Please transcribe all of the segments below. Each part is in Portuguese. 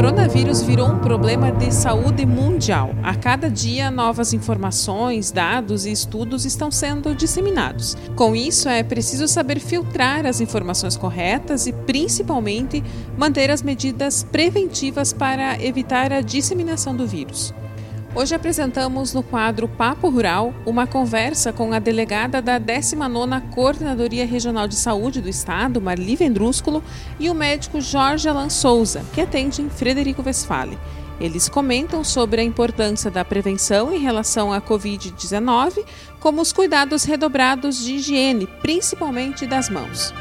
coronavírus virou um problema de saúde mundial. A cada dia, novas informações, dados e estudos estão sendo disseminados. Com isso, é preciso saber filtrar as informações corretas e, principalmente, manter as medidas preventivas para evitar a disseminação do vírus. Hoje apresentamos no quadro Papo Rural uma conversa com a delegada da 19ª Coordenadoria Regional de Saúde do Estado, Marli Vendrúsculo, e o médico Jorge Alan Souza, que atende em Frederico Westphalen. Eles comentam sobre a importância da prevenção em relação à Covid-19, como os cuidados redobrados de higiene, principalmente das mãos.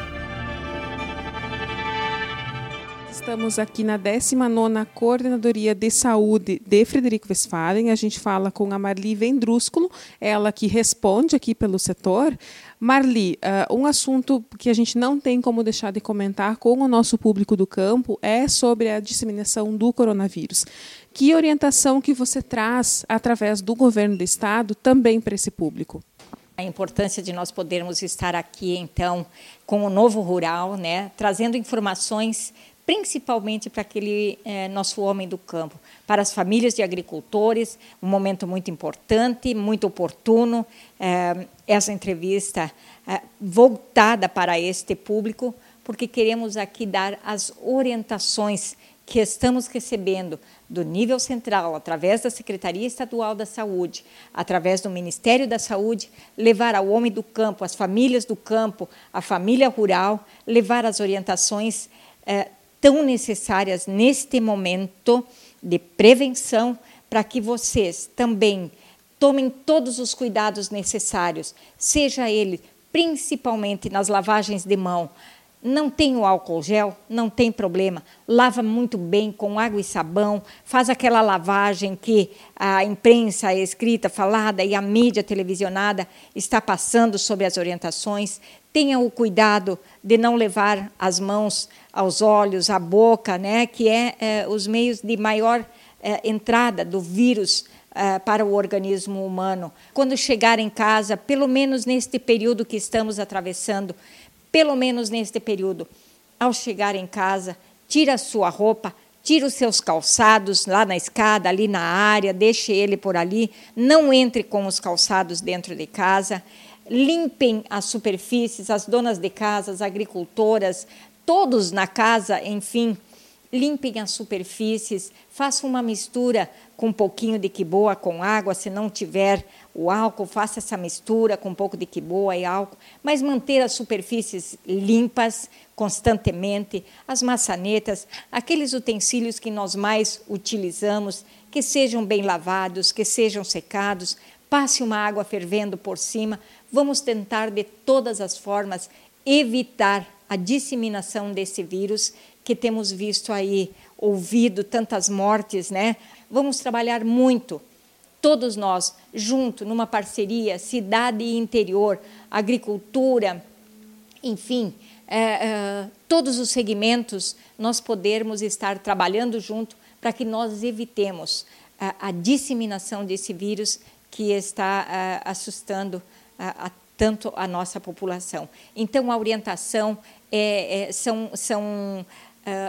Estamos aqui na 19ª Coordenadoria de Saúde de Frederico Westphalen. A gente fala com a Marli Vendrúsculo, ela que responde aqui pelo setor. Marli, uh, um assunto que a gente não tem como deixar de comentar com o nosso público do campo é sobre a disseminação do coronavírus. Que orientação que você traz através do governo do estado também para esse público? A importância de nós podermos estar aqui, então, com o Novo Rural, né, trazendo informações principalmente para aquele é, nosso homem do campo, para as famílias de agricultores, um momento muito importante, muito oportuno, é, essa entrevista é, voltada para este público, porque queremos aqui dar as orientações que estamos recebendo do nível central, através da Secretaria Estadual da Saúde, através do Ministério da Saúde, levar ao homem do campo, às famílias do campo, à família rural, levar as orientações tão necessárias neste momento de prevenção para que vocês também tomem todos os cuidados necessários, seja ele principalmente nas lavagens de mão. Não tem o álcool gel, não tem problema. Lava muito bem com água e sabão, faz aquela lavagem que a imprensa escrita, falada e a mídia televisionada está passando sobre as orientações. Tenha o cuidado de não levar as mãos aos olhos, à boca, né, que é, é os meios de maior é, entrada do vírus é, para o organismo humano. Quando chegar em casa, pelo menos neste período que estamos atravessando, pelo menos neste período, ao chegar em casa, tira a sua roupa, tira os seus calçados lá na escada, ali na área, deixe ele por ali, não entre com os calçados dentro de casa limpem as superfícies, as donas de casa, as agricultoras, todos na casa, enfim, limpem as superfícies, façam uma mistura com um pouquinho de quiboa com água, se não tiver o álcool, faça essa mistura com um pouco de quiboa e álcool, mas manter as superfícies limpas constantemente, as maçanetas, aqueles utensílios que nós mais utilizamos, que sejam bem lavados, que sejam secados, passe uma água fervendo por cima. Vamos tentar de todas as formas evitar a disseminação desse vírus que temos visto aí, ouvido tantas mortes, né? Vamos trabalhar muito, todos nós, junto, numa parceria, cidade e interior, agricultura, enfim, é, é, todos os segmentos, nós podermos estar trabalhando junto para que nós evitemos a, a disseminação desse vírus que está uh, assustando a, a, tanto a nossa população. Então, a orientação é, é, são, são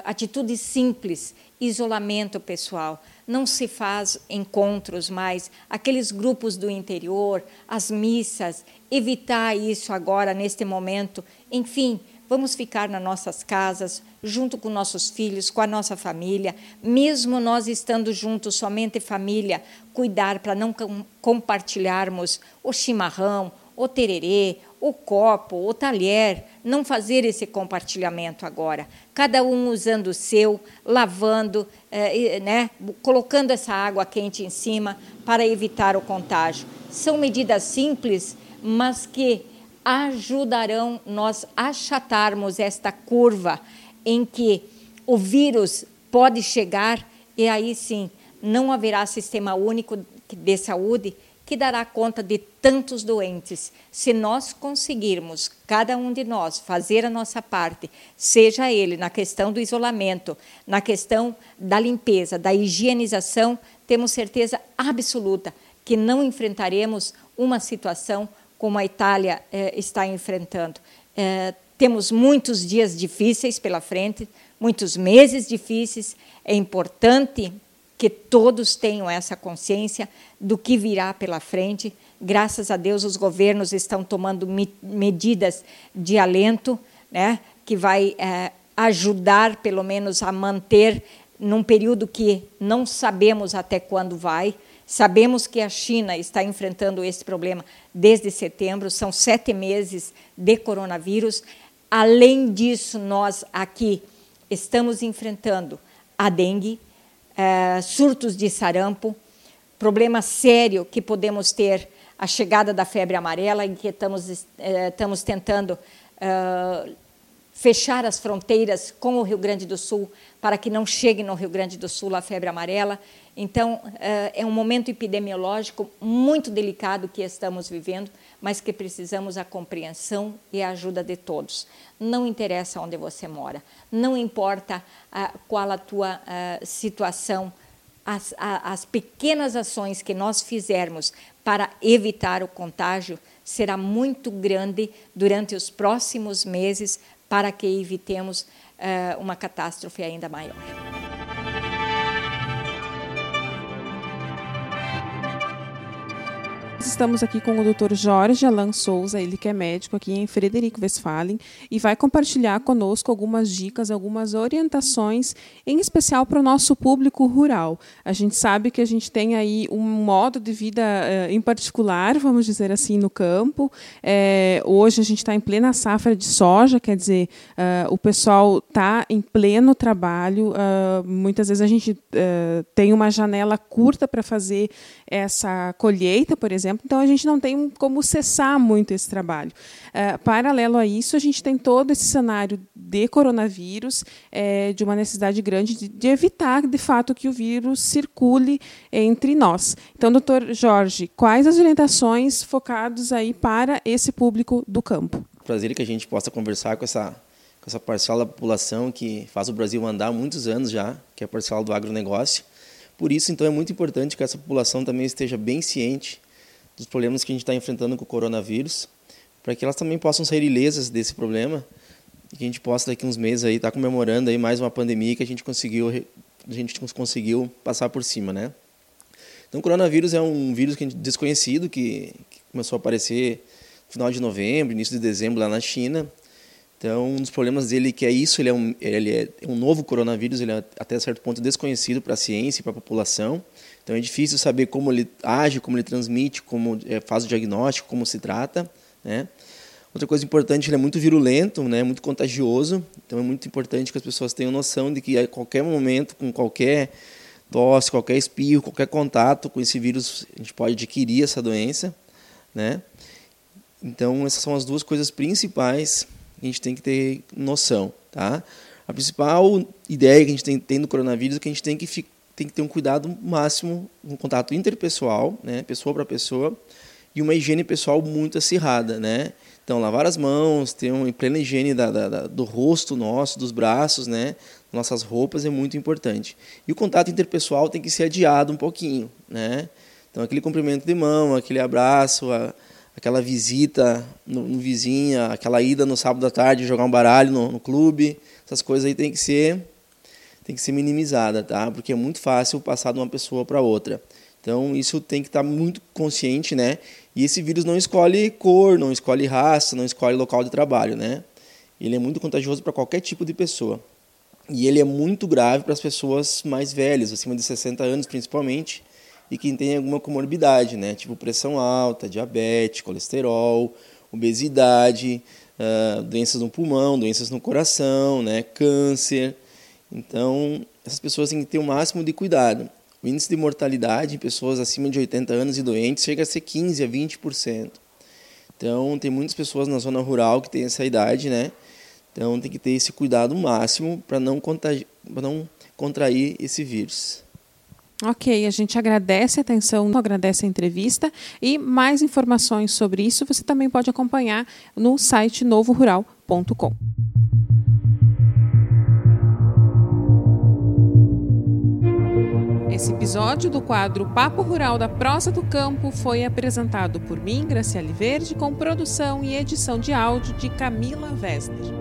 atitudes simples, isolamento pessoal. Não se faz encontros mais, aqueles grupos do interior, as missas, evitar isso agora, neste momento. Enfim, vamos ficar nas nossas casas, junto com nossos filhos, com a nossa família, mesmo nós estando juntos, somente família, cuidar para não compartilharmos o chimarrão, o tererê, o copo, o talher, não fazer esse compartilhamento agora. Cada um usando o seu, lavando, eh, né, colocando essa água quente em cima para evitar o contágio. São medidas simples, mas que ajudarão nós a achatarmos esta curva em que o vírus pode chegar e aí sim não haverá sistema único de saúde que dará conta de tantos doentes. Se nós conseguirmos, cada um de nós, fazer a nossa parte, seja ele na questão do isolamento, na questão da limpeza, da higienização, temos certeza absoluta que não enfrentaremos uma situação como a Itália eh, está enfrentando. Eh, temos muitos dias difíceis pela frente, muitos meses difíceis. É importante que todos tenham essa consciência do que virá pela frente. Graças a Deus, os governos estão tomando medidas de alento, né, que vai é, ajudar, pelo menos, a manter, num período que não sabemos até quando vai. Sabemos que a China está enfrentando esse problema desde setembro, são sete meses de coronavírus. Além disso, nós aqui estamos enfrentando a dengue, é, surtos de sarampo, problema sério que podemos ter a chegada da febre amarela, em que estamos, é, estamos tentando é, fechar as fronteiras com o Rio Grande do Sul para que não chegue no Rio Grande do Sul a febre amarela. Então, é um momento epidemiológico muito delicado que estamos vivendo, mas que precisamos a compreensão e a ajuda de todos. Não interessa onde você mora, não importa qual a tua situação, as, as pequenas ações que nós fizermos para evitar o contágio será muito grande durante os próximos meses para que evitemos uma catástrofe ainda maior. Estamos aqui com o Dr. Jorge Alan Souza, ele que é médico aqui em Frederico Westphalen e vai compartilhar conosco algumas dicas, algumas orientações, em especial para o nosso público rural. A gente sabe que a gente tem aí um modo de vida uh, em particular, vamos dizer assim, no campo. É, hoje a gente está em plena safra de soja, quer dizer, uh, o pessoal está em pleno trabalho. Muitas vezes a gente tem uma janela curta para fazer essa colheita, por exemplo exemplo. Então, a gente não tem como cessar muito esse trabalho. É, paralelo a isso, a gente tem todo esse cenário de coronavírus, é, de uma necessidade grande de, de, evitar, de fato, que o vírus circule entre nós. Então, doutor Jorge, quais as orientações focadas aí para esse público do campo? Prazer que a gente possa conversar com essa com essa parcela da população que faz o Brasil andar há muitos anos já, que é a parcela do agronegócio. Por isso, então, é muito importante que essa população também esteja bem ciente dos problemas que a gente está enfrentando com o coronavírus, para que elas também possam sair ilesas desse problema e que a gente possa daqui uns meses aí estar tá comemorando aí mais uma pandemia que a gente conseguiu a gente conseguiu passar por cima, né? Então, o coronavírus é um vírus que desconhecido que, que começou a aparecer no final de novembro, início de dezembro lá na China. Então, um dos problemas dele é que é isso, ele é um, ele é um novo coronavírus, ele é até certo ponto desconhecido para a ciência e para a população. Então é difícil saber como ele age, como ele transmite, como é, faz o diagnóstico, como se trata, né? Outra coisa importante, ele é muito virulento, né, muito contagioso. Então é muito importante que as pessoas tenham noção de que a qualquer momento, com qualquer tosse, qualquer espirro, qualquer contato com esse vírus, a gente pode adquirir essa doença, né? Então essas são as duas coisas principais que a gente tem que ter noção, tá? A principal ideia que a gente tem, tem do coronavírus é que a gente tem que ficar tem que ter um cuidado máximo, um contato interpessoal, né, pessoa para pessoa, e uma higiene pessoal muito acirrada, né? Então, lavar as mãos, ter uma plena higiene da, da, do rosto nosso, dos braços, né? Nossas roupas é muito importante. E o contato interpessoal tem que ser adiado um pouquinho, né? Então, aquele cumprimento de mão, aquele abraço, a, aquela visita no, no vizinho, aquela ida no sábado à tarde jogar um baralho no, no clube, essas coisas aí tem que ser tem que ser minimizada, tá? Porque é muito fácil passar de uma pessoa para outra. Então, isso tem que estar tá muito consciente, né? E esse vírus não escolhe cor, não escolhe raça, não escolhe local de trabalho, né? Ele é muito contagioso para qualquer tipo de pessoa. E ele é muito grave para as pessoas mais velhas, acima de 60 anos principalmente, e quem tem alguma comorbidade, né? Tipo pressão alta, diabetes, colesterol, obesidade, uh, doenças no pulmão, doenças no coração, né? Câncer. Então, essas pessoas têm que ter o máximo de cuidado. O índice de mortalidade em pessoas acima de 80 anos e doentes chega a ser 15 a 20%. Então, tem muitas pessoas na zona rural que têm essa idade, né? Então, tem que ter esse cuidado máximo para não, não contrair esse vírus. Ok, a gente agradece a atenção, agradece a entrevista e mais informações sobre isso você também pode acompanhar no site novorural.com. Esse episódio do quadro Papo Rural da Prosa do Campo foi apresentado por mim, Graciele Verde, com produção e edição de áudio de Camila Wessner.